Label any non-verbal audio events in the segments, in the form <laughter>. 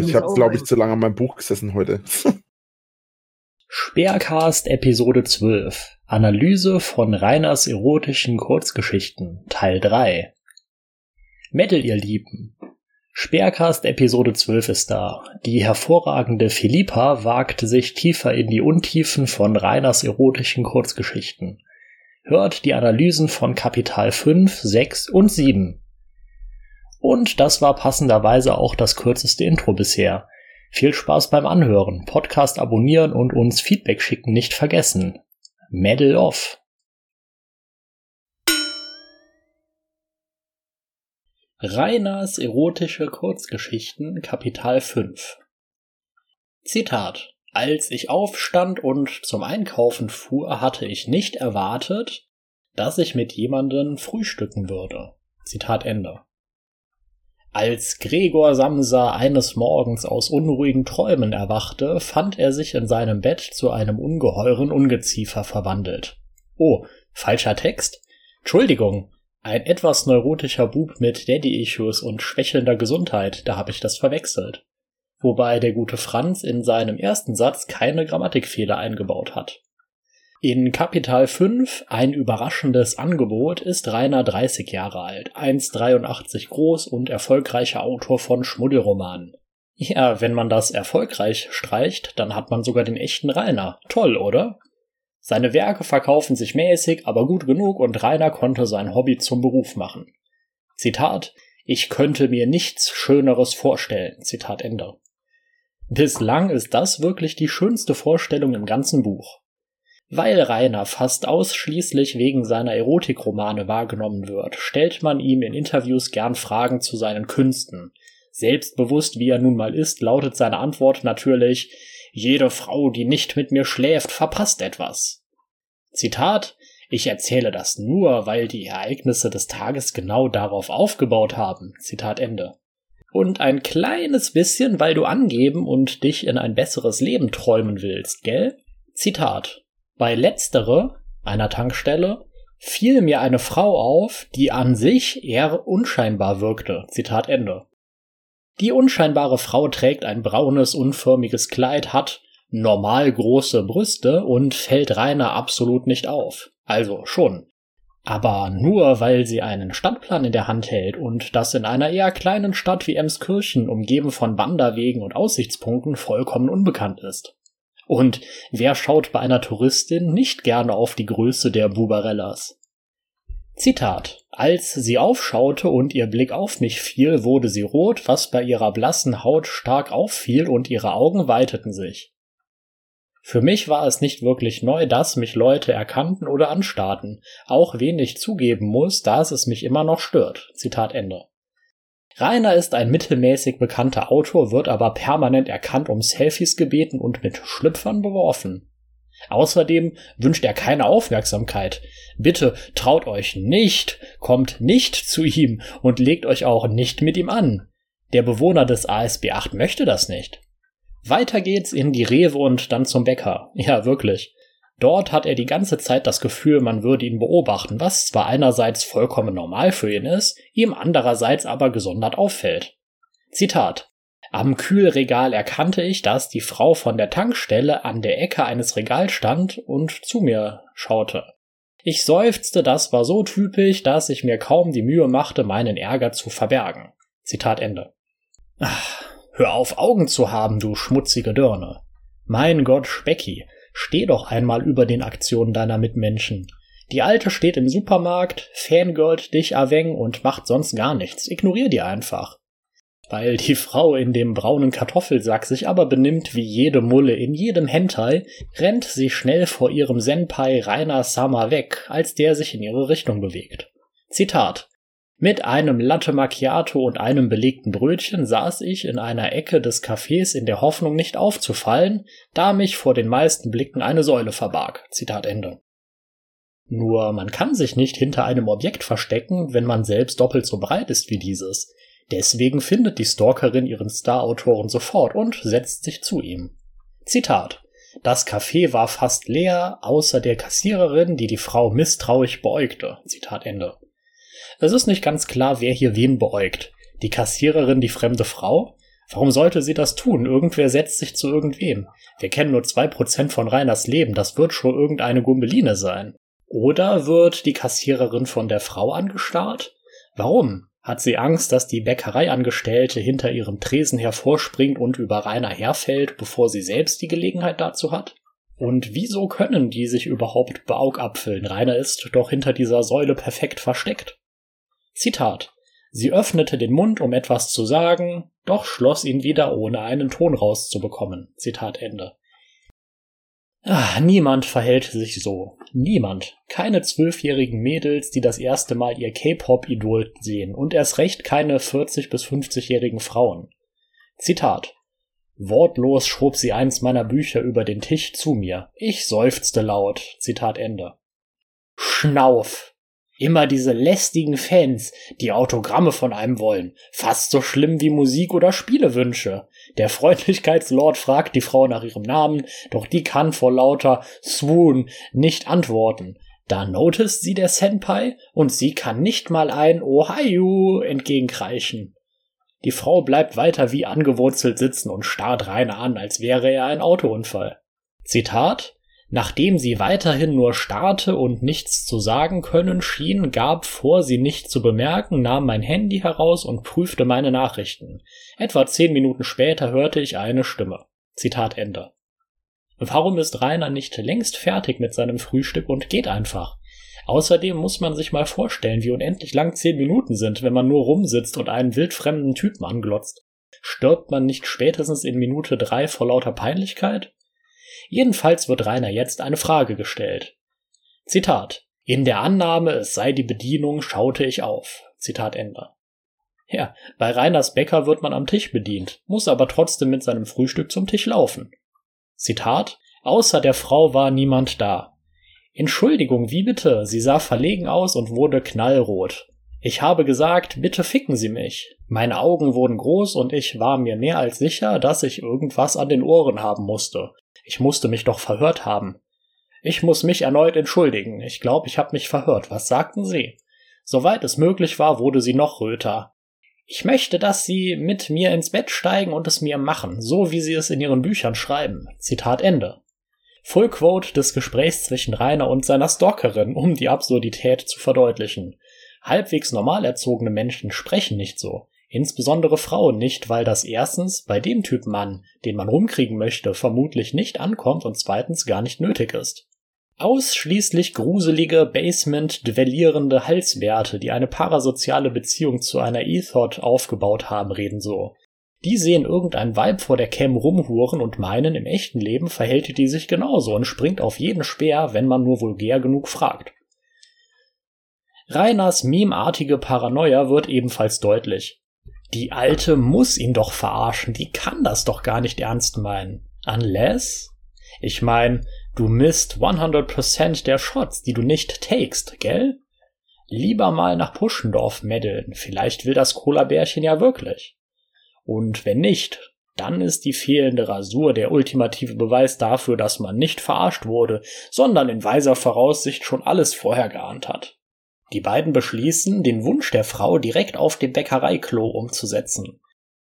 Ich habe, glaube ich, zu lange an meinem Buch gesessen heute. <laughs> Speercast Episode 12 Analyse von Reiners erotischen Kurzgeschichten Teil 3 Metal, ihr Lieben. Speercast Episode 12 ist da. Die hervorragende Philippa wagt sich tiefer in die Untiefen von Reiners erotischen Kurzgeschichten. Hört die Analysen von Kapital 5, 6 und 7. Und das war passenderweise auch das kürzeste Intro bisher. Viel Spaß beim Anhören, Podcast abonnieren und uns Feedback schicken nicht vergessen. Medal off. Reiners erotische Kurzgeschichten Kapital 5 Zitat Als ich aufstand und zum Einkaufen fuhr, hatte ich nicht erwartet, dass ich mit jemandem frühstücken würde. Zitat Ende. Als Gregor Samsa eines Morgens aus unruhigen Träumen erwachte, fand er sich in seinem Bett zu einem ungeheuren Ungeziefer verwandelt. Oh, falscher Text? Entschuldigung, ein etwas neurotischer Bub mit Daddy-Issues und schwächelnder Gesundheit, da habe ich das verwechselt. Wobei der gute Franz in seinem ersten Satz keine Grammatikfehler eingebaut hat. In Kapital 5, ein überraschendes Angebot, ist Rainer 30 Jahre alt, 1,83 groß und erfolgreicher Autor von Schmuddelromanen. Ja, wenn man das erfolgreich streicht, dann hat man sogar den echten Rainer. Toll, oder? Seine Werke verkaufen sich mäßig, aber gut genug und Rainer konnte sein Hobby zum Beruf machen. Zitat, ich könnte mir nichts Schöneres vorstellen. Zitat Ende. Bislang ist das wirklich die schönste Vorstellung im ganzen Buch. Weil Rainer fast ausschließlich wegen seiner Erotikromane wahrgenommen wird, stellt man ihm in Interviews gern Fragen zu seinen Künsten. Selbstbewusst wie er nun mal ist, lautet seine Antwort natürlich Jede Frau, die nicht mit mir schläft, verpasst etwas. Zitat Ich erzähle das nur, weil die Ereignisse des Tages genau darauf aufgebaut haben. Zitat Ende. Und ein kleines bisschen, weil du angeben und dich in ein besseres Leben träumen willst, gell? Zitat bei letztere, einer Tankstelle, fiel mir eine Frau auf, die an sich eher unscheinbar wirkte. Zitat Ende. Die unscheinbare Frau trägt ein braunes, unförmiges Kleid, hat normal große Brüste und fällt Rainer absolut nicht auf. Also schon. Aber nur weil sie einen Stadtplan in der Hand hält und das in einer eher kleinen Stadt wie Emskirchen, umgeben von Wanderwegen und Aussichtspunkten, vollkommen unbekannt ist. Und wer schaut bei einer Touristin nicht gerne auf die Größe der Bubarellas? Zitat. Als sie aufschaute und ihr Blick auf mich fiel, wurde sie rot, was bei ihrer blassen Haut stark auffiel und ihre Augen weiteten sich. Für mich war es nicht wirklich neu, dass mich Leute erkannten oder anstarrten, auch wen ich zugeben muss, dass es mich immer noch stört. Zitat Ende. Rainer ist ein mittelmäßig bekannter Autor, wird aber permanent erkannt, um Selfies gebeten und mit Schlüpfern beworfen. Außerdem wünscht er keine Aufmerksamkeit. Bitte traut euch nicht, kommt nicht zu ihm und legt euch auch nicht mit ihm an. Der Bewohner des ASB 8 möchte das nicht. Weiter geht's in die Rewe und dann zum Bäcker. Ja, wirklich. Dort hat er die ganze Zeit das Gefühl, man würde ihn beobachten, was zwar einerseits vollkommen normal für ihn ist, ihm andererseits aber gesondert auffällt. Zitat Am Kühlregal erkannte ich, dass die Frau von der Tankstelle an der Ecke eines Regals stand und zu mir schaute. Ich seufzte, das war so typisch, dass ich mir kaum die Mühe machte, meinen Ärger zu verbergen. Zitat Ende. Ach, hör auf, Augen zu haben, du schmutzige Dirne. Mein Gott, Specki, Steh doch einmal über den Aktionen deiner Mitmenschen. Die Alte steht im Supermarkt, fangirlt dich erwäng und macht sonst gar nichts. Ignorier die einfach. Weil die Frau in dem braunen Kartoffelsack sich aber benimmt wie jede Mulle in jedem Hentai, rennt sie schnell vor ihrem Senpai Rainer Sama weg, als der sich in ihre Richtung bewegt. Zitat mit einem Latte Macchiato und einem belegten Brötchen saß ich in einer Ecke des Cafés in der Hoffnung nicht aufzufallen, da mich vor den meisten Blicken eine Säule verbarg. Zitat Ende. Nur man kann sich nicht hinter einem Objekt verstecken, wenn man selbst doppelt so breit ist wie dieses. Deswegen findet die Stalkerin ihren Star-Autoren sofort und setzt sich zu ihm. Zitat. Das Café war fast leer, außer der Kassiererin, die die Frau misstrauisch beäugte. Zitat Ende. Es ist nicht ganz klar, wer hier wen beäugt. Die Kassiererin die fremde Frau? Warum sollte sie das tun? Irgendwer setzt sich zu irgendwem. Wir kennen nur zwei Prozent von Reiners Leben, das wird schon irgendeine Gumbeline sein. Oder wird die Kassiererin von der Frau angestarrt? Warum? Hat sie Angst, dass die Bäckereiangestellte hinter ihrem Tresen hervorspringt und über Rainer herfällt, bevor sie selbst die Gelegenheit dazu hat? Und wieso können die sich überhaupt beaugapfeln? Rainer ist doch hinter dieser Säule perfekt versteckt. Zitat. Sie öffnete den Mund, um etwas zu sagen, doch schloss ihn wieder, ohne einen Ton rauszubekommen. Zitat Ende. Ah, niemand verhält sich so. Niemand. Keine zwölfjährigen Mädels, die das erste Mal ihr K-Pop-Idol sehen und erst recht keine 40- bis 50-jährigen Frauen. Zitat. Wortlos schob sie eins meiner Bücher über den Tisch zu mir. Ich seufzte laut. Zitat Ende. Schnauf. Immer diese lästigen Fans, die Autogramme von einem wollen. Fast so schlimm wie Musik oder Spielewünsche. Der Freundlichkeitslord fragt die Frau nach ihrem Namen, doch die kann vor lauter Swoon nicht antworten. Da notizt sie der Senpai und sie kann nicht mal ein Ohio entgegenkreischen. Die Frau bleibt weiter wie angewurzelt sitzen und starrt Rainer an, als wäre er ein Autounfall. Zitat Nachdem sie weiterhin nur starrte und nichts zu sagen können schien, gab vor, sie nicht zu bemerken, nahm mein Handy heraus und prüfte meine Nachrichten. Etwa zehn Minuten später hörte ich eine Stimme. Zitat Ende. Warum ist Rainer nicht längst fertig mit seinem Frühstück und geht einfach? Außerdem muss man sich mal vorstellen, wie unendlich lang zehn Minuten sind, wenn man nur rumsitzt und einen wildfremden Typen anglotzt. Stirbt man nicht spätestens in Minute drei vor lauter Peinlichkeit? Jedenfalls wird Rainer jetzt eine Frage gestellt. Zitat. In der Annahme, es sei die Bedienung, schaute ich auf. Zitat Ende. Ja, bei Reiners Bäcker wird man am Tisch bedient, muss aber trotzdem mit seinem Frühstück zum Tisch laufen. Zitat. Außer der Frau war niemand da. Entschuldigung, wie bitte? Sie sah verlegen aus und wurde knallrot. Ich habe gesagt, bitte ficken Sie mich. Meine Augen wurden groß und ich war mir mehr als sicher, dass ich irgendwas an den Ohren haben musste. Ich musste mich doch verhört haben. Ich muss mich erneut entschuldigen. Ich glaube, ich habe mich verhört. Was sagten Sie? Soweit es möglich war, wurde sie noch röter. Ich möchte, dass Sie mit mir ins Bett steigen und es mir machen, so wie Sie es in Ihren Büchern schreiben. Zitat Ende. Full Quote des Gesprächs zwischen Rainer und seiner Stalkerin, um die Absurdität zu verdeutlichen. Halbwegs normal erzogene Menschen sprechen nicht so. Insbesondere Frauen nicht, weil das erstens bei dem Typ Mann, den man rumkriegen möchte, vermutlich nicht ankommt und zweitens gar nicht nötig ist. Ausschließlich gruselige, basement-dwellierende Halswerte, die eine parasoziale Beziehung zu einer Ethod aufgebaut haben, reden so. Die sehen irgendein Weib vor der Cam rumhuren und meinen, im echten Leben verhält die sich genauso und springt auf jeden Speer, wenn man nur vulgär genug fragt. Reiners memeartige Paranoia wird ebenfalls deutlich. Die Alte muss ihn doch verarschen, die kann das doch gar nicht ernst meinen. Unless? Ich mein, du misst 100% der Shots, die du nicht takest, gell? Lieber mal nach Puschendorf meddeln, vielleicht will das Cola-Bärchen ja wirklich. Und wenn nicht, dann ist die fehlende Rasur der ultimative Beweis dafür, dass man nicht verarscht wurde, sondern in weiser Voraussicht schon alles vorher geahnt hat. Die beiden beschließen, den Wunsch der Frau direkt auf dem Bäckereiklo umzusetzen.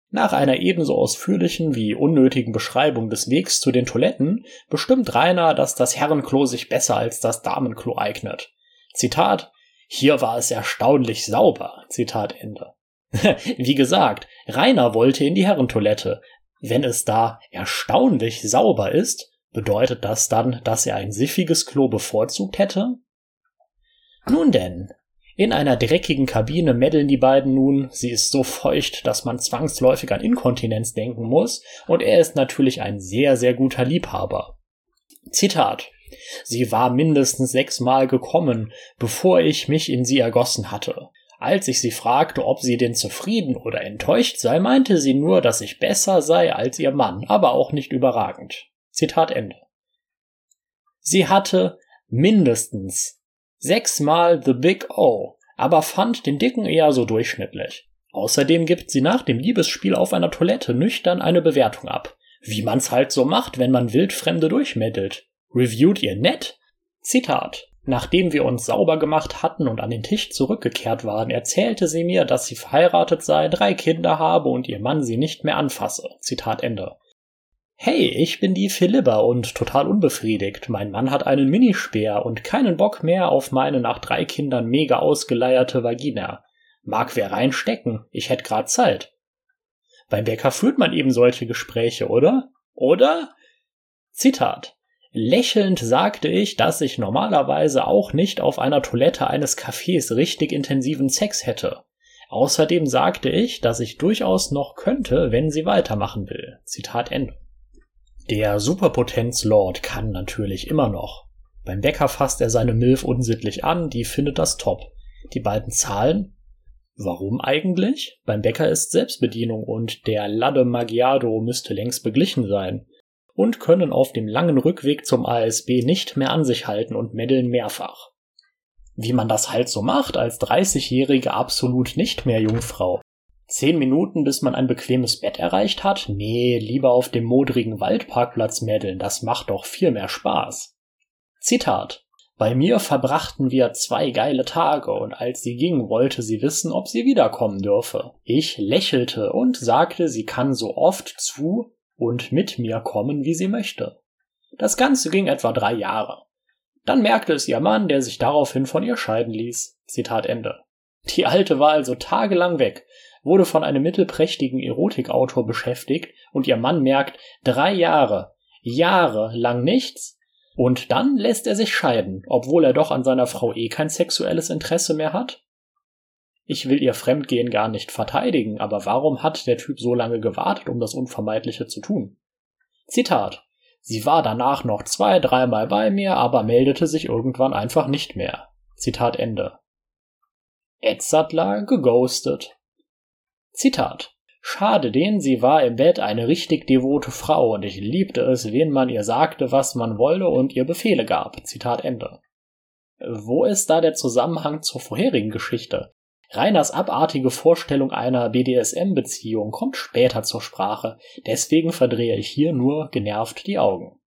Nach einer ebenso ausführlichen wie unnötigen Beschreibung des Wegs zu den Toiletten bestimmt Rainer, dass das Herrenklo sich besser als das Damenklo eignet. Zitat Hier war es erstaunlich sauber. Zitat Ende. <laughs> wie gesagt, Rainer wollte in die Herrentoilette. Wenn es da erstaunlich sauber ist, bedeutet das dann, dass er ein siffiges Klo bevorzugt hätte? Nun denn, in einer dreckigen Kabine meddeln die beiden nun, sie ist so feucht, dass man zwangsläufig an Inkontinenz denken muss, und er ist natürlich ein sehr, sehr guter Liebhaber. Zitat Sie war mindestens sechsmal gekommen, bevor ich mich in sie ergossen hatte. Als ich sie fragte, ob sie denn zufrieden oder enttäuscht sei, meinte sie nur, dass ich besser sei als ihr Mann, aber auch nicht überragend. Zitat Ende. Sie hatte mindestens sechsmal The Big O, aber fand den Dicken eher so durchschnittlich. Außerdem gibt sie nach dem Liebesspiel auf einer Toilette nüchtern eine Bewertung ab. Wie man's halt so macht, wenn man Wildfremde durchmittelt. Reviewt ihr nett? Zitat. Nachdem wir uns sauber gemacht hatten und an den Tisch zurückgekehrt waren, erzählte sie mir, dass sie verheiratet sei, drei Kinder habe und ihr Mann sie nicht mehr anfasse. Zitat Ende. Hey, ich bin die Philippa und total unbefriedigt. Mein Mann hat einen Minispeer und keinen Bock mehr auf meine nach drei Kindern mega ausgeleierte Vagina. Mag wer reinstecken, ich hätt grad Zeit. Beim Bäcker führt man eben solche Gespräche, oder? Oder? Zitat. Lächelnd sagte ich, dass ich normalerweise auch nicht auf einer Toilette eines Cafés richtig intensiven Sex hätte. Außerdem sagte ich, dass ich durchaus noch könnte, wenn sie weitermachen will. Zitat Ende. Der Superpotenz-Lord kann natürlich immer noch. Beim Bäcker fasst er seine Milf unsittlich an, die findet das top. Die beiden zahlen. Warum eigentlich? Beim Bäcker ist Selbstbedienung und der Ladde Magiado müsste längst beglichen sein und können auf dem langen Rückweg zum ASB nicht mehr an sich halten und meddeln mehrfach. Wie man das halt so macht als 30-jährige absolut nicht mehr Jungfrau. Zehn Minuten, bis man ein bequemes Bett erreicht hat? Nee, lieber auf dem modrigen Waldparkplatz meddeln, das macht doch viel mehr Spaß. Zitat. Bei mir verbrachten wir zwei geile Tage und als sie ging, wollte sie wissen, ob sie wiederkommen dürfe. Ich lächelte und sagte, sie kann so oft zu und mit mir kommen, wie sie möchte. Das Ganze ging etwa drei Jahre. Dann merkte es ihr Mann, der sich daraufhin von ihr scheiden ließ. Zitat Ende. Die Alte war also tagelang weg, wurde von einem mittelprächtigen Erotikautor beschäftigt und ihr Mann merkt, drei Jahre, Jahre lang nichts, und dann lässt er sich scheiden, obwohl er doch an seiner Frau eh kein sexuelles Interesse mehr hat? Ich will ihr Fremdgehen gar nicht verteidigen, aber warum hat der Typ so lange gewartet, um das Unvermeidliche zu tun? Zitat. Sie war danach noch zwei, dreimal bei mir, aber meldete sich irgendwann einfach nicht mehr. Zitat Ende. Edzardler geghostet. Zitat. Schade den, sie war im Bett eine richtig devote Frau und ich liebte es, wen man ihr sagte, was man wolle und ihr Befehle gab. Zitat Ende. Wo ist da der Zusammenhang zur vorherigen Geschichte? Reiners abartige Vorstellung einer BDSM-Beziehung kommt später zur Sprache, deswegen verdrehe ich hier nur genervt die Augen.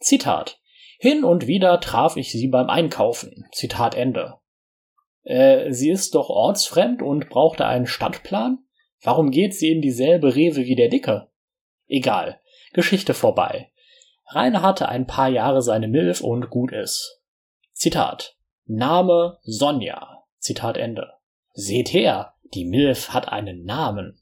Zitat. Hin und wieder traf ich sie beim Einkaufen. Zitat Ende. Äh, sie ist doch ortsfremd und brauchte einen Stadtplan? Warum geht sie in dieselbe Rewe wie der Dicke? Egal. Geschichte vorbei. Rainer hatte ein paar Jahre seine Milf und gut ist. Zitat. Name Sonja. Zitat Ende. Seht her, die Milf hat einen Namen.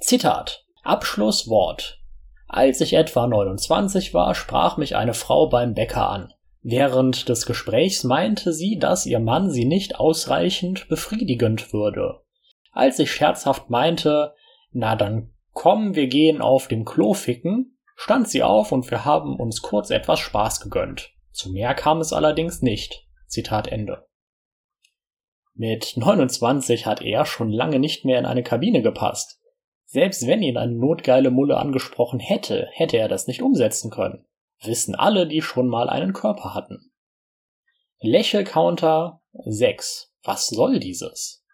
Zitat. Abschlusswort. Als ich etwa 29 war, sprach mich eine Frau beim Bäcker an. Während des Gesprächs meinte sie, dass ihr Mann sie nicht ausreichend befriedigend würde. Als ich scherzhaft meinte, na dann komm, wir gehen auf dem Klo ficken, stand sie auf und wir haben uns kurz etwas Spaß gegönnt. Zu mehr kam es allerdings nicht. Zitat Ende. Mit 29 hat er schon lange nicht mehr in eine Kabine gepasst. Selbst wenn ihn eine notgeile Mulle angesprochen hätte, hätte er das nicht umsetzen können. Wissen alle, die schon mal einen Körper hatten. Lächelcounter 6. Was soll dieses?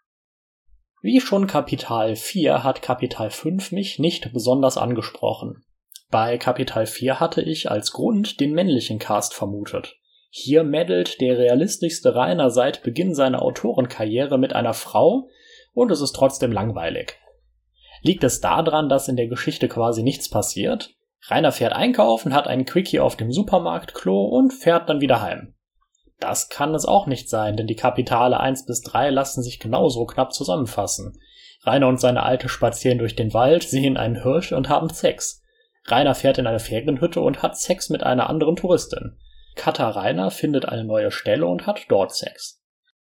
Wie schon Kapital 4 hat Kapital 5 mich nicht besonders angesprochen. Bei Kapital 4 hatte ich als Grund den männlichen Cast vermutet. Hier meddelt der realistischste Rainer seit Beginn seiner Autorenkarriere mit einer Frau und es ist trotzdem langweilig. Liegt es daran, dass in der Geschichte quasi nichts passiert? Rainer fährt einkaufen, hat einen Quickie auf dem Supermarktklo und fährt dann wieder heim. Das kann es auch nicht sein, denn die Kapitale 1 bis 3 lassen sich genauso knapp zusammenfassen. Rainer und seine Alte spazieren durch den Wald, sehen einen Hirsch und haben Sex. Rainer fährt in eine Ferienhütte und hat Sex mit einer anderen Touristin. Katharina findet eine neue Stelle und hat dort Sex.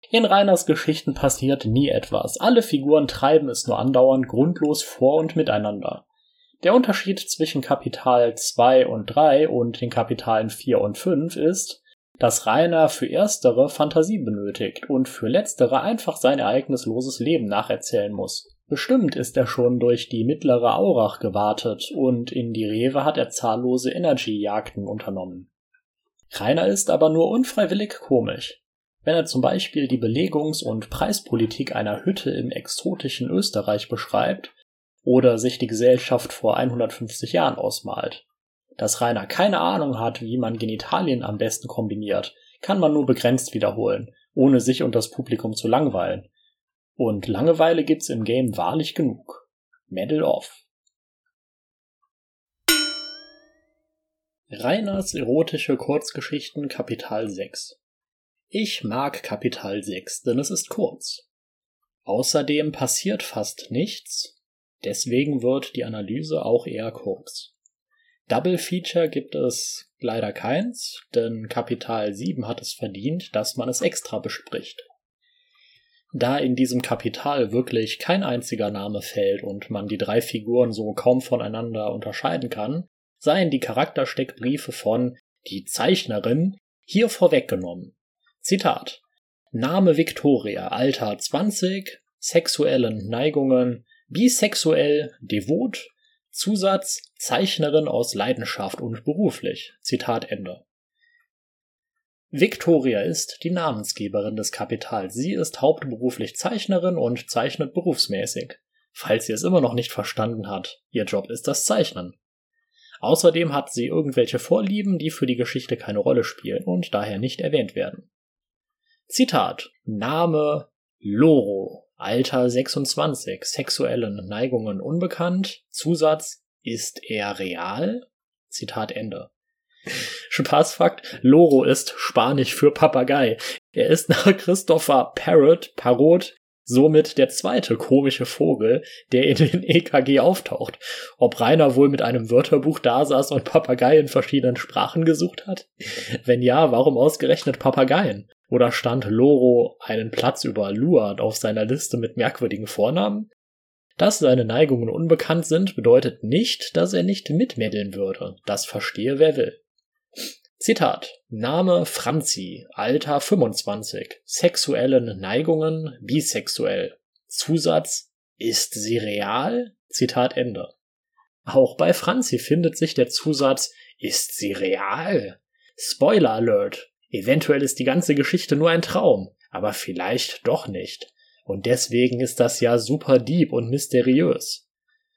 In Rainers Geschichten passiert nie etwas. Alle Figuren treiben es nur andauernd grundlos vor und miteinander. Der Unterschied zwischen Kapital 2 und 3 und den Kapitalen 4 und 5 ist, dass Rainer für erstere Fantasie benötigt und für letztere einfach sein ereignisloses Leben nacherzählen muss. Bestimmt ist er schon durch die mittlere Aurach gewartet und in die Rewe hat er zahllose Energy-Jagden unternommen. Rainer ist aber nur unfreiwillig komisch. Wenn er zum Beispiel die Belegungs- und Preispolitik einer Hütte im exotischen Österreich beschreibt oder sich die Gesellschaft vor 150 Jahren ausmalt. Dass Rainer keine Ahnung hat, wie man Genitalien am besten kombiniert, kann man nur begrenzt wiederholen, ohne sich und das Publikum zu langweilen. Und Langeweile gibt's im Game wahrlich genug. Medal off. Reiners erotische Kurzgeschichten Kapital 6 Ich mag Kapital 6, denn es ist kurz. Außerdem passiert fast nichts, deswegen wird die Analyse auch eher kurz. Double Feature gibt es leider keins, denn Kapital 7 hat es verdient, dass man es extra bespricht. Da in diesem Kapital wirklich kein einziger Name fällt und man die drei Figuren so kaum voneinander unterscheiden kann, seien die Charaktersteckbriefe von die Zeichnerin hier vorweggenommen. Zitat Name Victoria, Alter 20, sexuellen Neigungen, bisexuell, devot, Zusatz Zeichnerin aus Leidenschaft und beruflich. Zitat Ende. Victoria ist die Namensgeberin des Kapitals. Sie ist hauptberuflich Zeichnerin und zeichnet berufsmäßig. Falls sie es immer noch nicht verstanden hat, ihr Job ist das Zeichnen. Außerdem hat sie irgendwelche Vorlieben, die für die Geschichte keine Rolle spielen und daher nicht erwähnt werden. Zitat Name Loro, Alter 26, sexuellen Neigungen unbekannt, Zusatz Ist er real? Zitat Ende. <laughs> Spaßfakt, Loro ist Spanisch für Papagei. Er ist nach Christopher Parrot, Parrot, somit der zweite komische Vogel, der in den EKG auftaucht. Ob Rainer wohl mit einem Wörterbuch dasaß und Papagei in verschiedenen Sprachen gesucht hat? Wenn ja, warum ausgerechnet Papageien? Oder stand Loro einen Platz über Luard auf seiner Liste mit merkwürdigen Vornamen? Dass seine Neigungen unbekannt sind, bedeutet nicht, dass er nicht mitmeddeln würde. Das verstehe wer will. Zitat. Name Franzi, Alter 25, sexuellen Neigungen bisexuell. Zusatz Ist sie real? Zitat Ende. Auch bei Franzi findet sich der Zusatz Ist sie real? Spoiler Alert. Eventuell ist die ganze Geschichte nur ein Traum, aber vielleicht doch nicht. Und deswegen ist das ja super deep und mysteriös.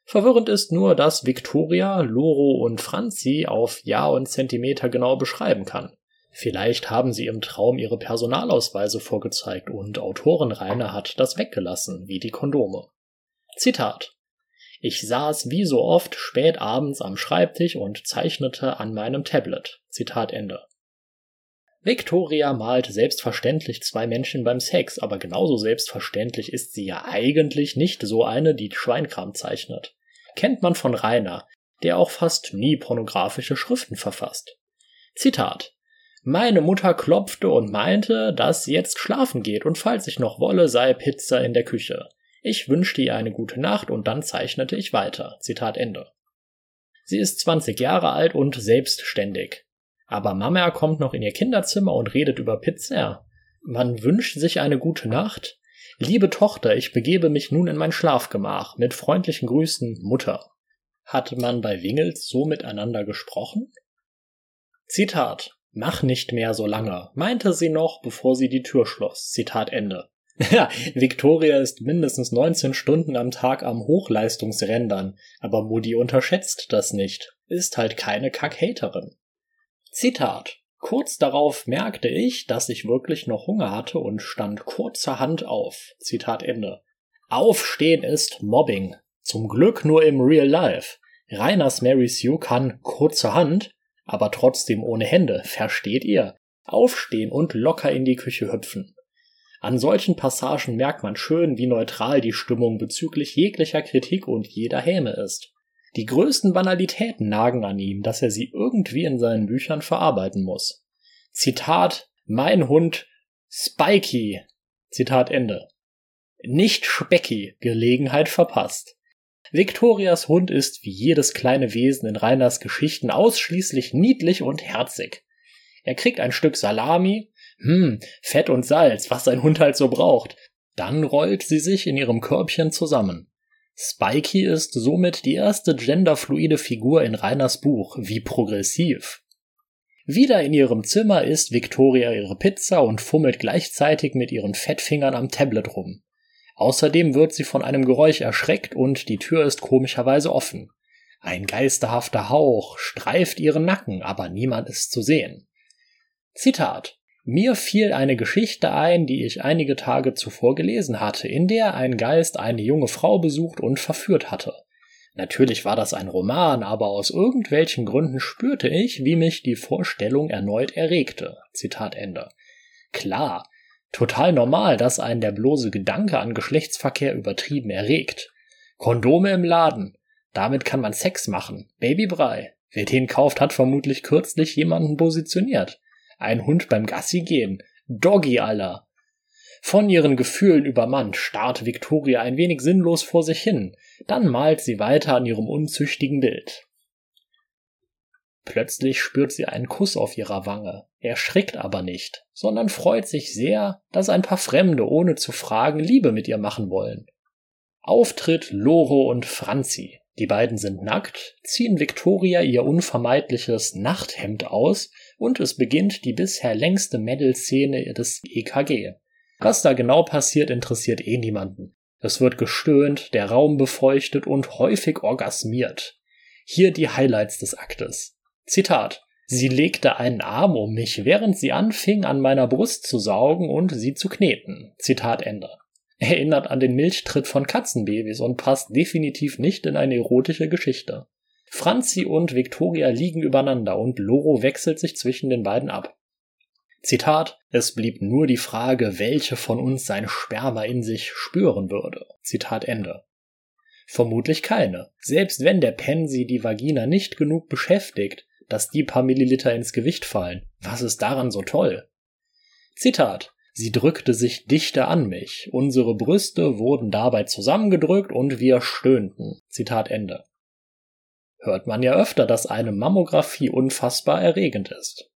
Verwirrend ist nur, dass Victoria, Loro und Franzi auf Jahr und Zentimeter genau beschreiben kann. Vielleicht haben sie im Traum ihre Personalausweise vorgezeigt und Autorin Rainer hat das weggelassen, wie die Kondome. Zitat. Ich saß wie so oft spät abends am Schreibtisch und zeichnete an meinem Tablet. Zitat Ende. Victoria malt selbstverständlich zwei Menschen beim Sex, aber genauso selbstverständlich ist sie ja eigentlich nicht so eine, die Schweinkram zeichnet kennt man von Rainer, der auch fast nie pornografische Schriften verfasst. Zitat Meine Mutter klopfte und meinte, dass sie jetzt schlafen geht und falls ich noch wolle, sei Pizza in der Küche. Ich wünschte ihr eine gute Nacht und dann zeichnete ich weiter. Zitat Ende. Sie ist 20 Jahre alt und selbstständig. Aber Mama kommt noch in ihr Kinderzimmer und redet über Pizza. Man wünscht sich eine gute Nacht, Liebe Tochter, ich begebe mich nun in mein Schlafgemach. Mit freundlichen Grüßen, Mutter. Hat man bei Wingels so miteinander gesprochen? Zitat. Mach nicht mehr so lange, meinte sie noch, bevor sie die Tür schloss. Zitat Ende. <laughs> Ja, Victoria ist mindestens 19 Stunden am Tag am Hochleistungsrendern, aber Moody unterschätzt das nicht, ist halt keine Kackhaterin. Zitat. Kurz darauf merkte ich, dass ich wirklich noch Hunger hatte und stand kurzerhand auf. Zitat Ende. Aufstehen ist Mobbing. Zum Glück nur im Real Life. Reiners Mary Sue kann kurzerhand, aber trotzdem ohne Hände, versteht ihr? Aufstehen und locker in die Küche hüpfen. An solchen Passagen merkt man schön, wie neutral die Stimmung bezüglich jeglicher Kritik und jeder Häme ist. Die größten Banalitäten nagen an ihm, dass er sie irgendwie in seinen Büchern verarbeiten muss. Zitat, mein Hund Spikey. Zitat Ende. Nicht Specky, Gelegenheit verpasst. Victorias Hund ist wie jedes kleine Wesen in Reiners Geschichten ausschließlich niedlich und herzig. Er kriegt ein Stück Salami, hm, Fett und Salz, was sein Hund halt so braucht. Dann rollt sie sich in ihrem Körbchen zusammen. Spikey ist somit die erste genderfluide Figur in Rainers Buch. Wie progressiv. Wieder in ihrem Zimmer isst Victoria ihre Pizza und fummelt gleichzeitig mit ihren Fettfingern am Tablet rum. Außerdem wird sie von einem Geräusch erschreckt und die Tür ist komischerweise offen. Ein geisterhafter Hauch streift ihren Nacken, aber niemand ist zu sehen. Zitat Mir fiel eine Geschichte ein, die ich einige Tage zuvor gelesen hatte, in der ein Geist eine junge Frau besucht und verführt hatte. Natürlich war das ein Roman, aber aus irgendwelchen Gründen spürte ich, wie mich die Vorstellung erneut erregte. Zitat Ende. Klar, total normal, dass einen der bloße Gedanke an Geschlechtsverkehr übertrieben erregt. Kondome im Laden. Damit kann man Sex machen. Babybrei. Wer den kauft, hat vermutlich kürzlich jemanden positioniert. Ein Hund beim Gassi gehen. Doggy aller. Von ihren Gefühlen übermannt starrt Victoria ein wenig sinnlos vor sich hin. Dann malt sie weiter an ihrem unzüchtigen Bild. Plötzlich spürt sie einen Kuss auf ihrer Wange, erschrickt aber nicht, sondern freut sich sehr, dass ein paar Fremde ohne zu fragen Liebe mit ihr machen wollen. Auftritt Loro und Franzi. Die beiden sind nackt, ziehen Victoria ihr unvermeidliches Nachthemd aus und es beginnt die bisher längste Medal-Szene des EKG. Was da genau passiert, interessiert eh niemanden. Es wird gestöhnt, der Raum befeuchtet und häufig orgasmiert. Hier die Highlights des Aktes. Zitat. Sie legte einen Arm um mich, während sie anfing, an meiner Brust zu saugen und sie zu kneten. Zitat Ende. Erinnert an den Milchtritt von Katzenbabys und passt definitiv nicht in eine erotische Geschichte. Franzi und Victoria liegen übereinander und Loro wechselt sich zwischen den beiden ab. Zitat, es blieb nur die Frage, welche von uns sein Sperma in sich spüren würde. Zitat Ende. Vermutlich keine. Selbst wenn der Pensi die Vagina nicht genug beschäftigt, dass die paar Milliliter ins Gewicht fallen. Was ist daran so toll? Zitat. Sie drückte sich dichter an mich. Unsere Brüste wurden dabei zusammengedrückt und wir stöhnten. Zitat Ende. Hört man ja öfter, dass eine Mammographie unfassbar erregend ist.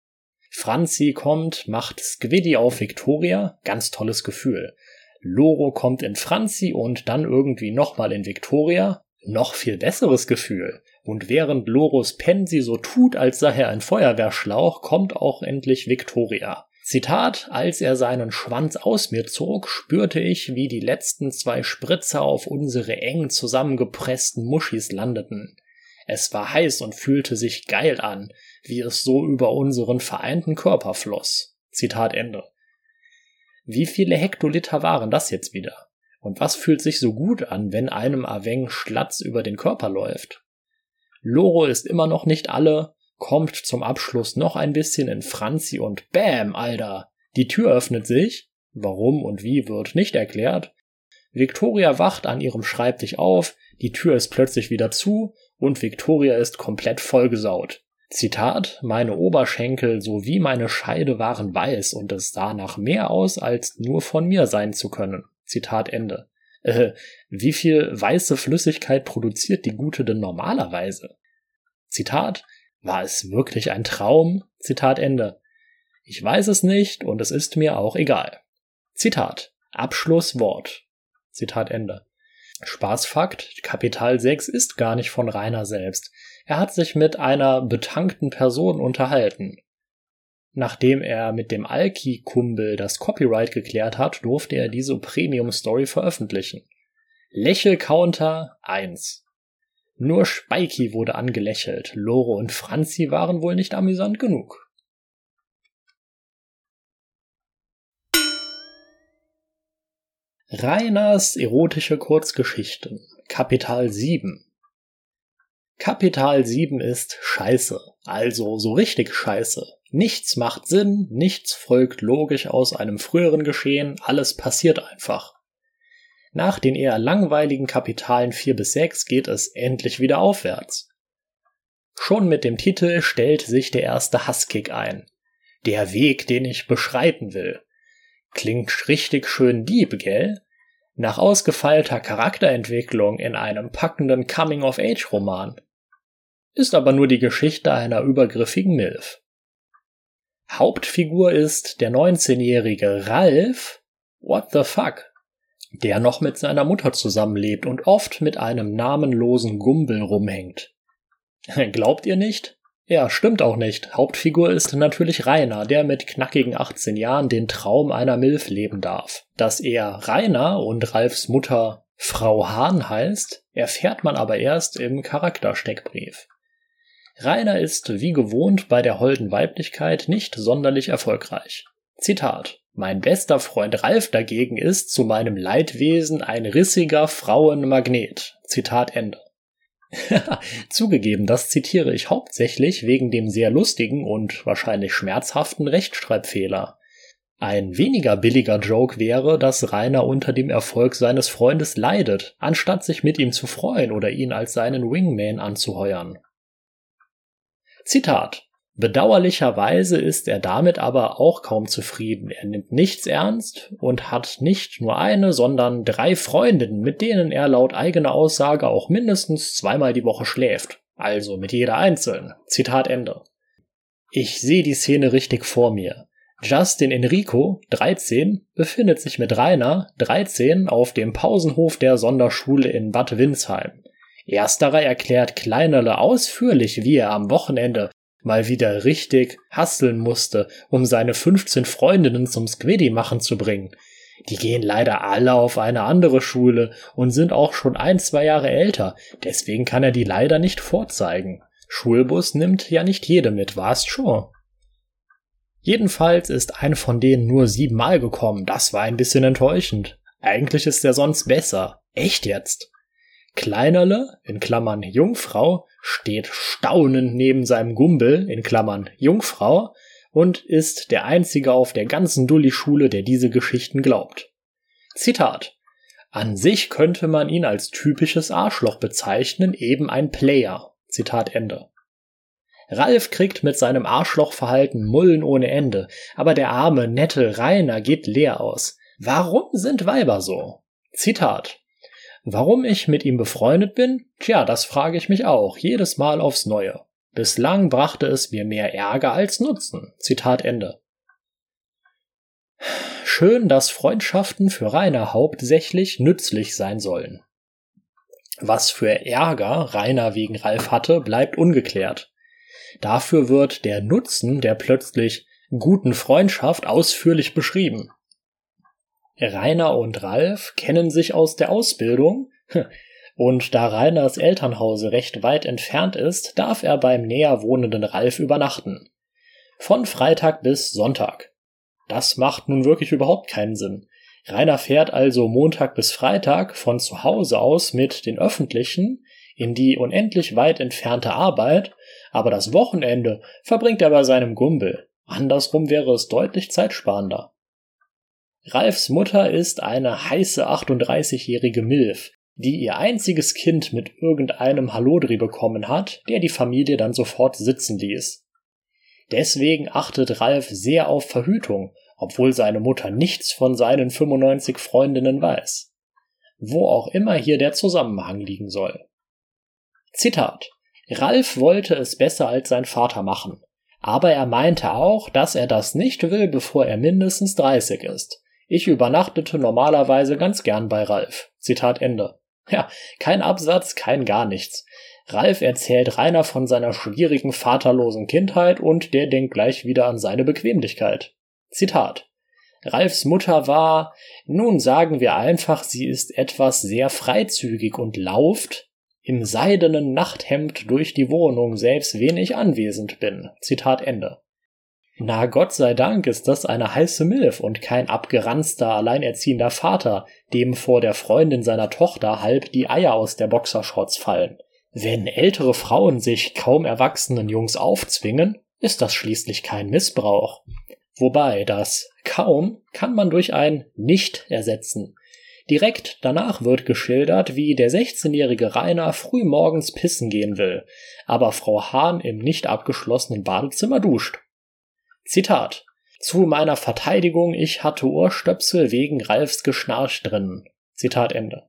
Franzi kommt, macht Squiddy auf Victoria, ganz tolles Gefühl. Loro kommt in Franzi und dann irgendwie nochmal in Victoria, noch viel besseres Gefühl. Und während Loros Pensi so tut, als sei er ein Feuerwehrschlauch, kommt auch endlich Victoria. Zitat, als er seinen Schwanz aus mir zog, spürte ich, wie die letzten zwei Spritzer auf unsere eng zusammengepressten Muschis landeten. Es war heiß und fühlte sich geil an, wie es so über unseren vereinten Körper floss. Zitat Ende. Wie viele Hektoliter waren das jetzt wieder? Und was fühlt sich so gut an, wenn einem Aveng Schlatz über den Körper läuft? Loro ist immer noch nicht alle, kommt zum Abschluss noch ein bisschen in Franzi und Bäm, Alter! Die Tür öffnet sich. Warum und wie wird nicht erklärt. Victoria wacht an ihrem Schreibtisch auf, die Tür ist plötzlich wieder zu und Victoria ist komplett vollgesaut. Zitat, meine Oberschenkel sowie meine Scheide waren weiß und es sah nach mehr aus, als nur von mir sein zu können. Zitat Ende. Äh, wie viel weiße Flüssigkeit produziert die Gute denn normalerweise? Zitat, war es wirklich ein Traum? Zitat Ende. Ich weiß es nicht und es ist mir auch egal. Zitat, Abschlusswort. Zitat Ende. Spaßfakt, Kapital 6 ist gar nicht von Rainer selbst. Er hat sich mit einer betankten Person unterhalten. Nachdem er mit dem Alki-Kumpel das Copyright geklärt hat, durfte er diese Premium-Story veröffentlichen. Lächel-Counter 1. Nur Spikey wurde angelächelt, Lore und Franzi waren wohl nicht amüsant genug. Rainers erotische Kurzgeschichten Kapital 7 Kapital 7 ist Scheiße, also so richtig Scheiße. Nichts macht Sinn, nichts folgt logisch aus einem früheren Geschehen, alles passiert einfach. Nach den eher langweiligen Kapitalen 4 bis 6 geht es endlich wieder aufwärts. Schon mit dem Titel stellt sich der erste Hasskick ein. Der Weg, den ich beschreiten will. Klingt richtig schön Dieb, gell? Nach ausgefeilter Charakterentwicklung in einem packenden Coming-of-Age-Roman. Ist aber nur die Geschichte einer übergriffigen Milf. Hauptfigur ist der 19-jährige Ralf, what the fuck, der noch mit seiner Mutter zusammenlebt und oft mit einem namenlosen Gumbel rumhängt. <laughs> Glaubt ihr nicht? Ja, stimmt auch nicht. Hauptfigur ist natürlich Rainer, der mit knackigen 18 Jahren den Traum einer Milf leben darf. Dass er Rainer und Ralfs Mutter Frau Hahn heißt, erfährt man aber erst im Charaktersteckbrief. Rainer ist wie gewohnt bei der holden Weiblichkeit nicht sonderlich erfolgreich. Zitat. Mein bester Freund Ralf dagegen ist zu meinem Leidwesen ein rissiger Frauenmagnet. Zitat Ende. <laughs> Zugegeben, das zitiere ich hauptsächlich wegen dem sehr lustigen und wahrscheinlich schmerzhaften Rechtschreibfehler. Ein weniger billiger Joke wäre, dass Rainer unter dem Erfolg seines Freundes leidet, anstatt sich mit ihm zu freuen oder ihn als seinen Wingman anzuheuern. Zitat Bedauerlicherweise ist er damit aber auch kaum zufrieden. Er nimmt nichts ernst und hat nicht nur eine, sondern drei Freundinnen, mit denen er laut eigener Aussage auch mindestens zweimal die Woche schläft. Also mit jeder einzeln. Zitat Ende. Ich sehe die Szene richtig vor mir. Justin Enrico, 13, befindet sich mit Rainer, 13, auf dem Pausenhof der Sonderschule in Bad Windsheim. Ersterer erklärt Kleinerle ausführlich, wie er am Wochenende mal wieder richtig hasseln musste, um seine 15 Freundinnen zum Squiddy machen zu bringen. Die gehen leider alle auf eine andere Schule und sind auch schon ein, zwei Jahre älter, deswegen kann er die leider nicht vorzeigen. Schulbus nimmt ja nicht jede mit, warst schon. Jedenfalls ist eine von denen nur siebenmal gekommen, das war ein bisschen enttäuschend. Eigentlich ist er sonst besser. Echt jetzt? Kleinerle, in Klammern Jungfrau, steht staunend neben seinem Gumbel, in Klammern Jungfrau, und ist der einzige auf der ganzen Dulli-Schule, der diese Geschichten glaubt. Zitat. An sich könnte man ihn als typisches Arschloch bezeichnen, eben ein Player. Zitat Ende. Ralf kriegt mit seinem Arschlochverhalten Mullen ohne Ende, aber der arme, nette Rainer geht leer aus. Warum sind Weiber so? Zitat. Warum ich mit ihm befreundet bin? Tja, das frage ich mich auch, jedes Mal aufs Neue. Bislang brachte es mir mehr Ärger als Nutzen. Zitat Ende. Schön, dass Freundschaften für Rainer hauptsächlich nützlich sein sollen. Was für Ärger Rainer wegen Ralf hatte, bleibt ungeklärt. Dafür wird der Nutzen der plötzlich guten Freundschaft ausführlich beschrieben. Rainer und Ralf kennen sich aus der Ausbildung, <laughs> und da Rainers Elternhause recht weit entfernt ist, darf er beim näher wohnenden Ralf übernachten. Von Freitag bis Sonntag. Das macht nun wirklich überhaupt keinen Sinn. Rainer fährt also Montag bis Freitag von zu Hause aus mit den Öffentlichen in die unendlich weit entfernte Arbeit, aber das Wochenende verbringt er bei seinem Gumbel. Andersrum wäre es deutlich zeitsparender. Ralfs Mutter ist eine heiße 38-jährige Milf, die ihr einziges Kind mit irgendeinem Hallodri bekommen hat, der die Familie dann sofort sitzen ließ. Deswegen achtet Ralf sehr auf Verhütung, obwohl seine Mutter nichts von seinen 95 Freundinnen weiß. Wo auch immer hier der Zusammenhang liegen soll. Zitat. Ralf wollte es besser als sein Vater machen, aber er meinte auch, dass er das nicht will, bevor er mindestens 30 ist. Ich übernachtete normalerweise ganz gern bei Ralf. Zitat Ende. Ja, kein Absatz, kein gar nichts. Ralf erzählt Rainer von seiner schwierigen vaterlosen Kindheit und der denkt gleich wieder an seine Bequemlichkeit. Zitat. Ralfs Mutter war, nun sagen wir einfach, sie ist etwas sehr freizügig und lauft im seidenen Nachthemd durch die Wohnung, selbst wenn ich anwesend bin. Zitat Ende. Na Gott sei Dank ist das eine heiße Milf und kein abgeranzter, alleinerziehender Vater, dem vor der Freundin seiner Tochter halb die Eier aus der Boxershorts fallen. Wenn ältere Frauen sich kaum erwachsenen Jungs aufzwingen, ist das schließlich kein Missbrauch. Wobei das kaum kann man durch ein nicht ersetzen. Direkt danach wird geschildert, wie der 16-jährige Rainer früh morgens pissen gehen will, aber Frau Hahn im nicht abgeschlossenen Badezimmer duscht. Zitat. Zu meiner Verteidigung, ich hatte Ohrstöpsel wegen Ralfs Geschnarch drin. Zitat Ende.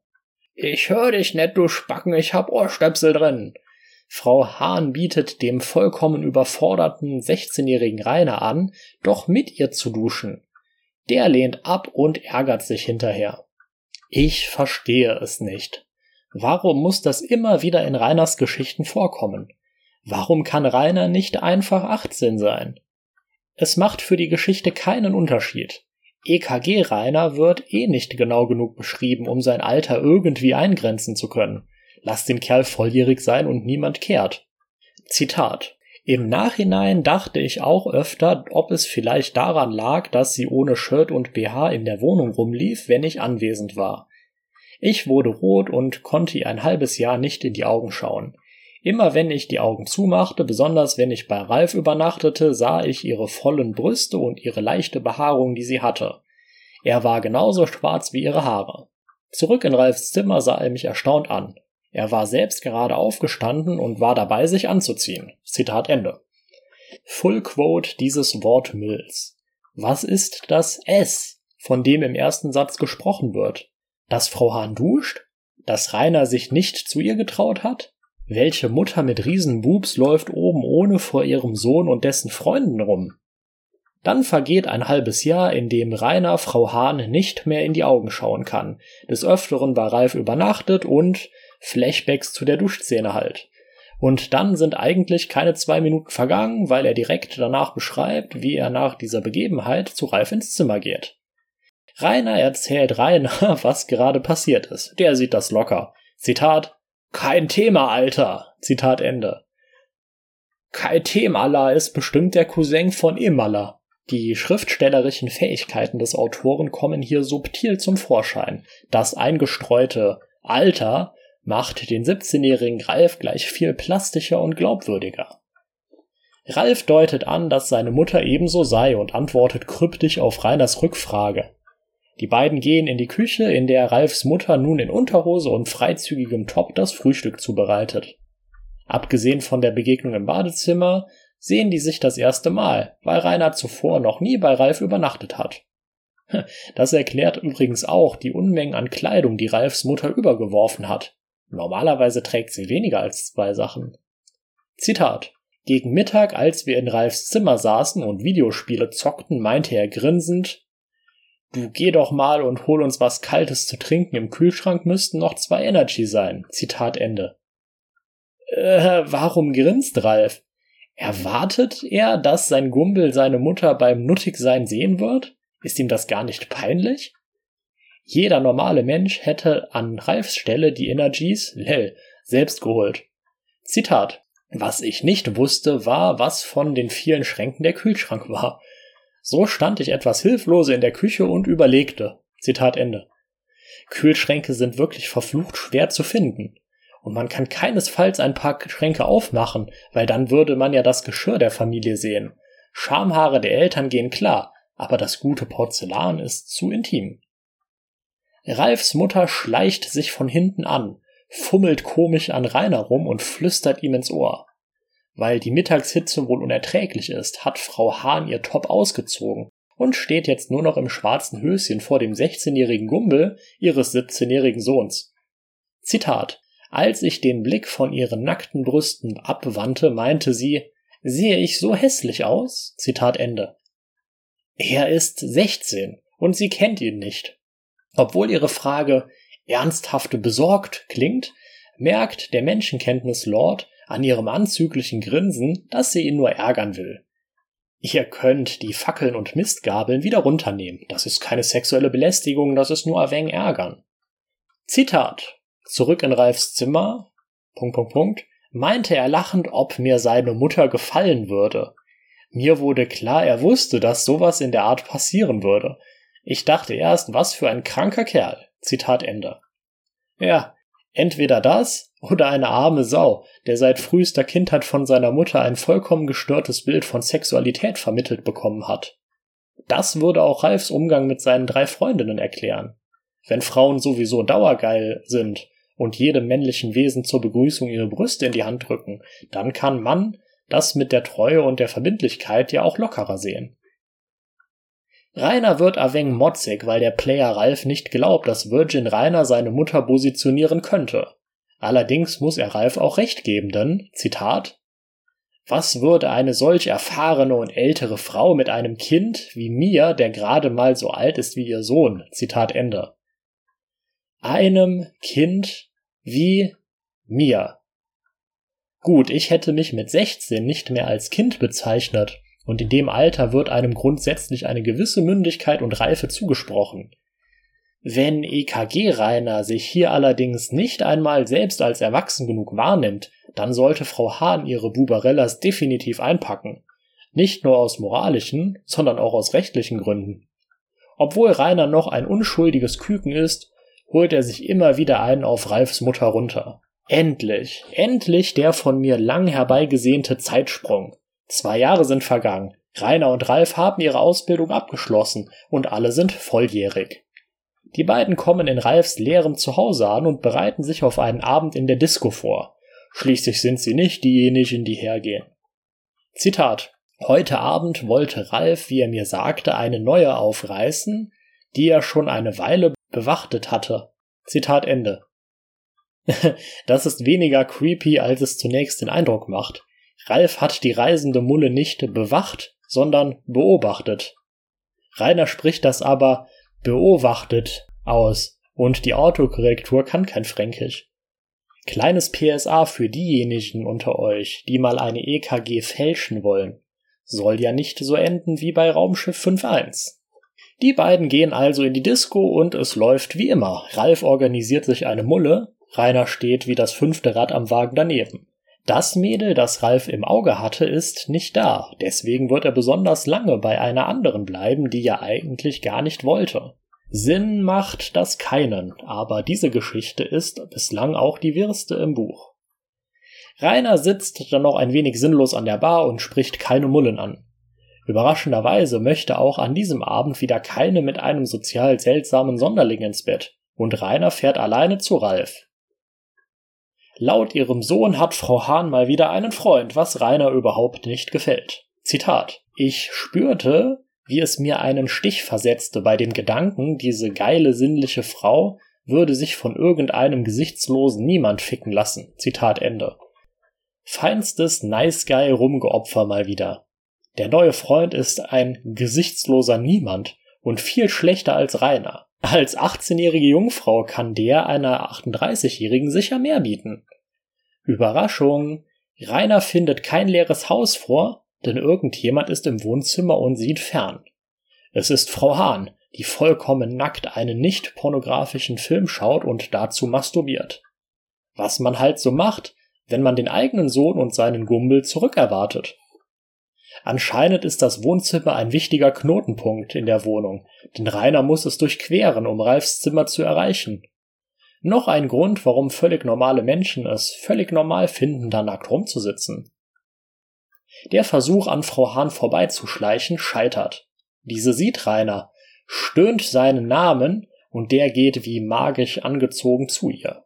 Ich hör dich nicht, du Spacken, ich hab Ohrstöpsel drin. Frau Hahn bietet dem vollkommen überforderten 16-jährigen Rainer an, doch mit ihr zu duschen. Der lehnt ab und ärgert sich hinterher. Ich verstehe es nicht. Warum muss das immer wieder in Rainers Geschichten vorkommen? Warum kann Rainer nicht einfach 18 sein? Es macht für die Geschichte keinen Unterschied. EKG-Rainer wird eh nicht genau genug beschrieben, um sein Alter irgendwie eingrenzen zu können. Lass den Kerl volljährig sein und niemand kehrt. Zitat. Im Nachhinein dachte ich auch öfter, ob es vielleicht daran lag, dass sie ohne Shirt und BH in der Wohnung rumlief, wenn ich anwesend war. Ich wurde rot und konnte ihr ein halbes Jahr nicht in die Augen schauen. Immer wenn ich die Augen zumachte, besonders wenn ich bei Ralf übernachtete, sah ich ihre vollen Brüste und ihre leichte Behaarung, die sie hatte. Er war genauso schwarz wie ihre Haare. Zurück in Ralfs Zimmer sah er mich erstaunt an. Er war selbst gerade aufgestanden und war dabei, sich anzuziehen. Zitat Ende. Full Quote dieses Wortmülls. Was ist das S, von dem im ersten Satz gesprochen wird? Dass Frau Hahn duscht? Dass Rainer sich nicht zu ihr getraut hat? Welche Mutter mit Riesenbubs läuft oben ohne vor ihrem Sohn und dessen Freunden rum? Dann vergeht ein halbes Jahr, in dem Rainer Frau Hahn nicht mehr in die Augen schauen kann. Des Öfteren bei Ralf übernachtet und Flashbacks zu der Duschszene halt. Und dann sind eigentlich keine zwei Minuten vergangen, weil er direkt danach beschreibt, wie er nach dieser Begebenheit zu Ralf ins Zimmer geht. Rainer erzählt Rainer, <laughs> was gerade passiert ist. Der sieht das locker. Zitat, kein Thema, Alter. Zitat Ende. Kai Themala ist bestimmt der Cousin von Imala. Die schriftstellerischen Fähigkeiten des Autoren kommen hier subtil zum Vorschein. Das eingestreute Alter macht den 17-jährigen Ralf gleich viel plastischer und glaubwürdiger. Ralf deutet an, dass seine Mutter ebenso sei und antwortet kryptisch auf Reiners Rückfrage. Die beiden gehen in die Küche, in der Ralfs Mutter nun in Unterhose und freizügigem Top das Frühstück zubereitet. Abgesehen von der Begegnung im Badezimmer sehen die sich das erste Mal, weil Rainer zuvor noch nie bei Ralf übernachtet hat. <laughs> Das erklärt übrigens auch die Unmengen an Kleidung, die Ralfs Mutter übergeworfen hat. Normalerweise trägt sie weniger als zwei Sachen. Zitat. Gegen Mittag, als wir in Ralfs Zimmer saßen und Videospiele zockten, meinte er grinsend, Du geh doch mal und hol uns was Kaltes zu trinken. Im Kühlschrank müssten noch zwei Energy sein. Zitat Ende. Äh, warum grinst Ralf? Erwartet er, dass sein Gumbel seine Mutter beim Nuttigsein sehen wird? Ist ihm das gar nicht peinlich? Jeder normale Mensch hätte an Ralfs Stelle die Energies, lell, selbst geholt. Zitat. Was ich nicht wusste, war, was von den vielen Schränken der Kühlschrank war. So stand ich etwas hilflose in der Küche und überlegte. Zitat Ende. Kühlschränke sind wirklich verflucht schwer zu finden. Und man kann keinesfalls ein paar Schränke aufmachen, weil dann würde man ja das Geschirr der Familie sehen. Schamhaare der Eltern gehen klar, aber das gute Porzellan ist zu intim. Ralfs Mutter schleicht sich von hinten an, fummelt komisch an Rainer rum und flüstert ihm ins Ohr. Weil die Mittagshitze wohl unerträglich ist, hat Frau Hahn ihr Top ausgezogen und steht jetzt nur noch im schwarzen Höschen vor dem 16-jährigen Gumbel ihres 17-jährigen Sohns. Zitat als ich den Blick von ihren nackten Brüsten abwandte, meinte sie, sehe ich so hässlich aus? Zitat Ende. Er ist 16 und sie kennt ihn nicht. Obwohl ihre Frage ernsthafte besorgt klingt, merkt der Menschenkenntnis-Lord an ihrem anzüglichen Grinsen, dass sie ihn nur ärgern will. Ihr könnt die Fackeln und Mistgabeln wieder runternehmen. Das ist keine sexuelle Belästigung, das ist nur ein wenig ärgern. Zitat Zurück in Ralfs Zimmer, Punkt, Punkt, Punkt, meinte er lachend, ob mir seine Mutter gefallen würde. Mir wurde klar, er wusste, dass sowas in der Art passieren würde. Ich dachte erst, was für ein kranker Kerl. Zitat Ende. Ja, entweder das oder eine arme Sau, der seit frühester Kindheit von seiner Mutter ein vollkommen gestörtes Bild von Sexualität vermittelt bekommen hat. Das würde auch Ralfs Umgang mit seinen drei Freundinnen erklären. Wenn Frauen sowieso dauergeil sind und jedem männlichen Wesen zur Begrüßung ihre Brüste in die Hand drücken, dann kann man das mit der Treue und der Verbindlichkeit ja auch lockerer sehen. Rainer wird Aveng motzig, weil der Player Ralf nicht glaubt, dass Virgin Rainer seine Mutter positionieren könnte. Allerdings muss er Ralf auch recht geben, denn, Zitat, was würde eine solch erfahrene und ältere Frau mit einem Kind wie mir, der gerade mal so alt ist wie ihr Sohn? Zitat Ende. Einem Kind wie mir. Gut, ich hätte mich mit 16 nicht mehr als Kind bezeichnet, und in dem Alter wird einem grundsätzlich eine gewisse Mündigkeit und Reife zugesprochen. Wenn EKG Rainer sich hier allerdings nicht einmal selbst als erwachsen genug wahrnimmt, dann sollte Frau Hahn ihre Bubarellas definitiv einpacken. Nicht nur aus moralischen, sondern auch aus rechtlichen Gründen. Obwohl Rainer noch ein unschuldiges Küken ist, holt er sich immer wieder einen auf Ralfs Mutter runter. Endlich, endlich der von mir lang herbeigesehnte Zeitsprung. Zwei Jahre sind vergangen. Rainer und Ralf haben ihre Ausbildung abgeschlossen und alle sind volljährig. Die beiden kommen in Ralfs leerem Zuhause an und bereiten sich auf einen Abend in der Disco vor. Schließlich sind sie nicht diejenigen, die hergehen. Zitat. Heute Abend wollte Ralf, wie er mir sagte, eine neue aufreißen, die er schon eine Weile bewachtet hatte. Zitat Ende. <laughs> das ist weniger creepy, als es zunächst den Eindruck macht. Ralf hat die reisende Mulle nicht bewacht, sondern beobachtet. Rainer spricht das aber beobachtet aus und die Autokorrektur kann kein Fränkisch. Kleines PSA für diejenigen unter euch, die mal eine EKG fälschen wollen. Soll ja nicht so enden wie bei Raumschiff 5.1. Die beiden gehen also in die Disco und es läuft wie immer. Ralf organisiert sich eine Mulle, Rainer steht wie das fünfte Rad am Wagen daneben. Das Mädel, das Ralf im Auge hatte, ist nicht da, deswegen wird er besonders lange bei einer anderen bleiben, die ja eigentlich gar nicht wollte. Sinn macht das keinen, aber diese Geschichte ist bislang auch die wirste im Buch. Rainer sitzt dann noch ein wenig sinnlos an der Bar und spricht keine Mullen an. Überraschenderweise möchte auch an diesem Abend wieder keine mit einem sozial seltsamen Sonderling ins Bett, und Rainer fährt alleine zu Ralf. Laut ihrem Sohn hat Frau Hahn mal wieder einen Freund, was Rainer überhaupt nicht gefällt. Zitat. Ich spürte, wie es mir einen Stich versetzte bei dem Gedanken, diese geile sinnliche Frau würde sich von irgendeinem gesichtslosen Niemand ficken lassen. Zitat Ende. Feinstes Nice Guy Rumgeopfer mal wieder. Der neue Freund ist ein gesichtsloser Niemand und viel schlechter als Rainer. Als 18-jährige Jungfrau kann der einer 38-jährigen sicher mehr bieten. Überraschung! Rainer findet kein leeres Haus vor, denn irgendjemand ist im Wohnzimmer und sieht fern. Es ist Frau Hahn, die vollkommen nackt einen nicht pornografischen Film schaut und dazu masturbiert. Was man halt so macht, wenn man den eigenen Sohn und seinen Gumbel zurückerwartet. Anscheinend ist das Wohnzimmer ein wichtiger Knotenpunkt in der Wohnung, denn Rainer muss es durchqueren, um Ralfs Zimmer zu erreichen. Noch ein Grund, warum völlig normale Menschen es völlig normal finden, da nackt rumzusitzen. Der Versuch, an Frau Hahn vorbeizuschleichen, scheitert. Diese sieht Rainer, stöhnt seinen Namen und der geht wie magisch angezogen zu ihr.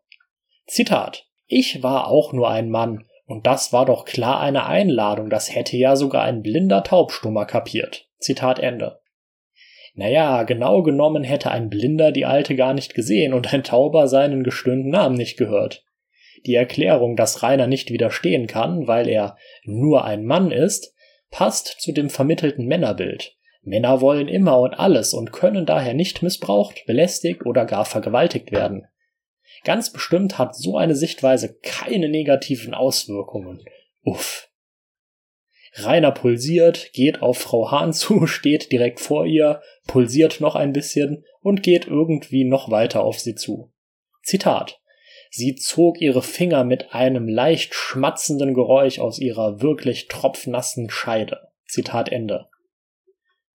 Zitat. Ich war auch nur ein Mann, und das war doch klar eine Einladung, das hätte ja sogar ein blinder Taubstummer kapiert. Zitat Ende. Naja, genau genommen hätte ein Blinder die Alte gar nicht gesehen und ein Tauber seinen gestöhnten Namen nicht gehört. Die Erklärung, dass Rainer nicht widerstehen kann, weil er nur ein Mann ist, passt zu dem vermittelten Männerbild. Männer wollen immer und alles und können daher nicht missbraucht, belästigt oder gar vergewaltigt werden. Ganz bestimmt hat so eine Sichtweise keine negativen Auswirkungen. Uff. Rainer pulsiert, geht auf Frau Hahn zu, <laughs> steht direkt vor ihr, pulsiert noch ein bisschen und geht irgendwie noch weiter auf sie zu. Zitat. Sie zog ihre Finger mit einem leicht schmatzenden Geräusch aus ihrer wirklich tropfnassen Scheide. Zitat Ende.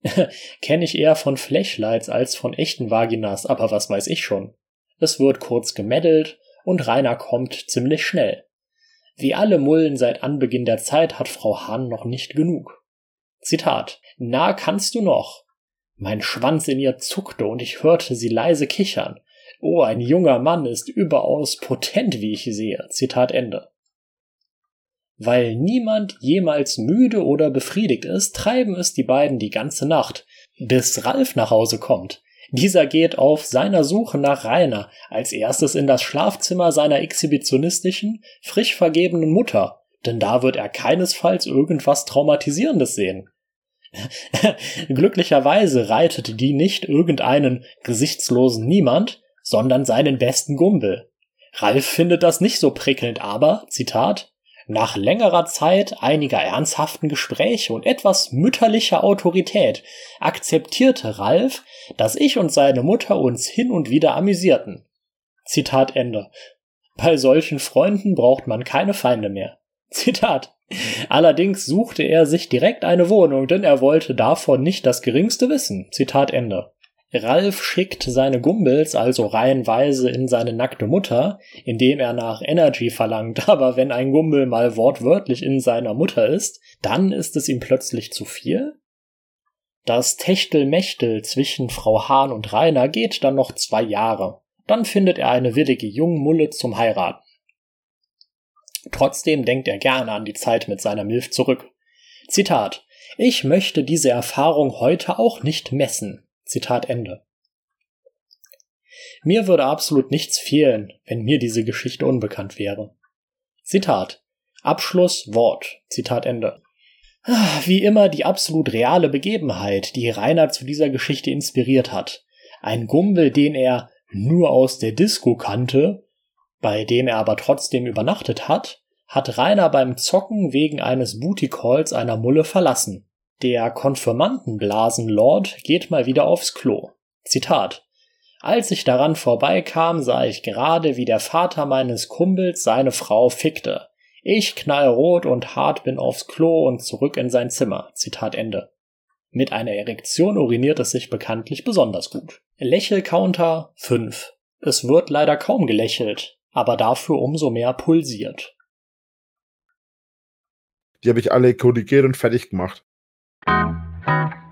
<laughs> Kenne ich eher von Flashlights als von echten Vaginas, aber was weiß ich schon. Es wird kurz gemeddelt und Rainer kommt ziemlich schnell. Wie alle Mullen seit Anbeginn der Zeit hat Frau Hahn noch nicht genug. Zitat. Na, kannst du noch? Mein Schwanz in ihr zuckte und ich hörte sie leise kichern. Oh, ein junger Mann ist überaus potent, wie ich sehe. Zitat Ende. Weil niemand jemals müde oder befriedigt ist, treiben es die beiden die ganze Nacht, bis Ralf nach Hause kommt. Dieser geht auf seiner Suche nach Rainer als erstes in das Schlafzimmer seiner exhibitionistischen, frisch vergebenen Mutter, denn da wird er keinesfalls irgendwas Traumatisierendes sehen. <laughs> Glücklicherweise reitet die nicht irgendeinen gesichtslosen Niemand, sondern seinen besten Gumbel. Ralf findet das nicht so prickelnd, aber, Zitat, nach längerer Zeit einiger ernsthaften Gespräche und etwas mütterlicher Autorität akzeptierte Ralf, dass ich und seine Mutter uns hin und wieder amüsierten. Zitat Ende. Bei solchen Freunden braucht man keine Feinde mehr. <laughs> Zitat. Allerdings suchte er sich direkt eine Wohnung, denn er wollte davon nicht das geringste wissen. Zitat Ende. Ralf schickt seine Gumbels also reihenweise in seine nackte Mutter, indem er nach Energy verlangt, <laughs> aber wenn ein Gumbel mal wortwörtlich in seiner Mutter ist, dann ist es ihm plötzlich zu viel? Das Techtelmechtel zwischen Frau Hahn und Rainer geht dann noch zwei Jahre. Dann findet er eine willige Jungmulle zum Heiraten. Trotzdem denkt er gerne an die Zeit mit seiner Milf zurück. Zitat Ich möchte diese Erfahrung heute auch nicht messen. Zitat Ende. Mir würde absolut nichts fehlen, wenn mir diese Geschichte unbekannt wäre. Zitat. Abschluss Wort. Zitat Ende. Wie immer die absolut reale Begebenheit, die Rainer zu dieser Geschichte inspiriert hat. Ein Gumbel, den er nur aus der Disco kannte, bei dem er aber trotzdem übernachtet hat, hat Rainer beim Zocken wegen eines Booty Calls einer Mulle verlassen. Der Konfirmandenblasenlord geht mal wieder aufs Klo. Zitat. Als ich daran vorbeikam, sah ich gerade, wie der Vater meines Kumpels seine Frau fickte. Ich knallrot und hart bin aufs Klo und zurück in sein Zimmer. Zitat Ende. Mit einer Erektion uriniert es sich bekanntlich besonders gut. Lächelcounter 5. Es wird leider kaum gelächelt, aber dafür umso mehr pulsiert. Die habe ich alle korrigiert und fertig gemacht. Thank you.